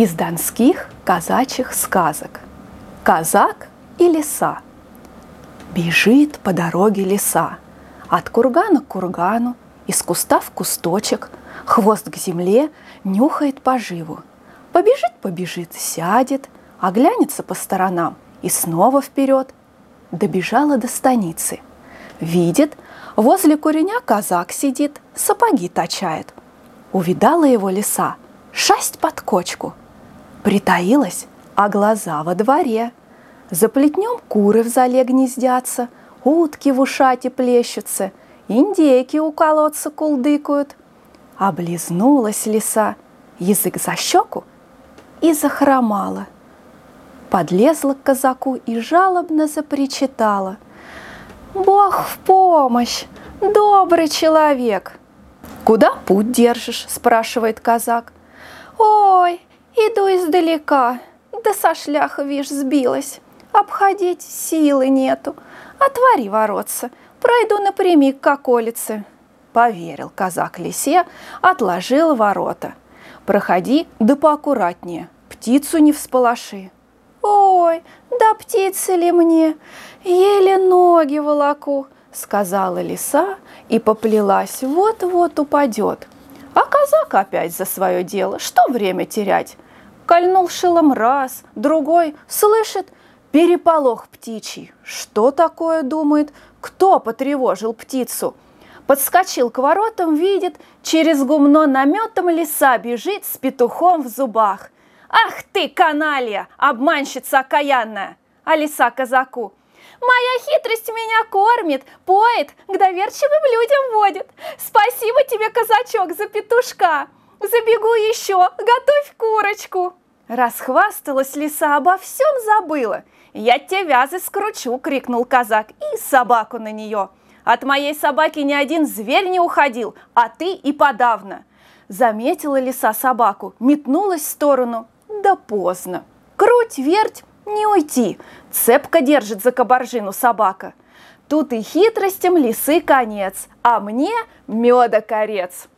Из донских казачьих сказок. Казак и лиса. Бежит по дороге лиса. От кургана к кургану, из куста в кусточек, хвост к земле, нюхает поживу. Побежит, побежит, сядет, оглянется по сторонам и снова вперед. Добежала до станицы. Видит, возле куреня казак сидит, сапоги точает. Увидала его лиса, шасть под кочку – Притаилась, а глаза во дворе. За плетнем куры в зале гнездятся, утки в ушате плещутся, индейки у колодца кулдыкают. Облизнулась лиса, язык за щеку и захромала. Подлезла к казаку и жалобно запричитала. «Бог в помощь! Добрый человек!» «Куда путь держишь?» – спрашивает казак. «Ой, Иду издалека, да со шляха, вишь, сбилась. Обходить силы нету. Отвори воротца, пройду напрямик к околице. Поверил казак лисе, отложил ворота. Проходи, да поаккуратнее, птицу не всполоши. Ой, да птицы ли мне, еле ноги волоку, сказала лиса и поплелась, вот-вот упадет. А казак опять за свое дело, что время терять? Кольнул шилом раз, другой, слышит, переполох птичий. Что такое, думает, кто потревожил птицу? Подскочил к воротам, видит, через гумно наметом лиса бежит с петухом в зубах. «Ах ты, каналья, обманщица окаянная!» А лиса казаку – Моя хитрость меня кормит, поет, к доверчивым людям водит. Спасибо тебе, казачок, за петушка. Забегу еще, готовь курочку. Расхвасталась лиса, обо всем забыла. «Я тебе вязы скручу!» — крикнул казак и собаку на нее. «От моей собаки ни один зверь не уходил, а ты и подавно!» Заметила лиса собаку, метнулась в сторону, да поздно. Круть, верть, не уйти. Цепко держит за кабаржину собака. Тут и хитростям лисы конец, а мне меда корец.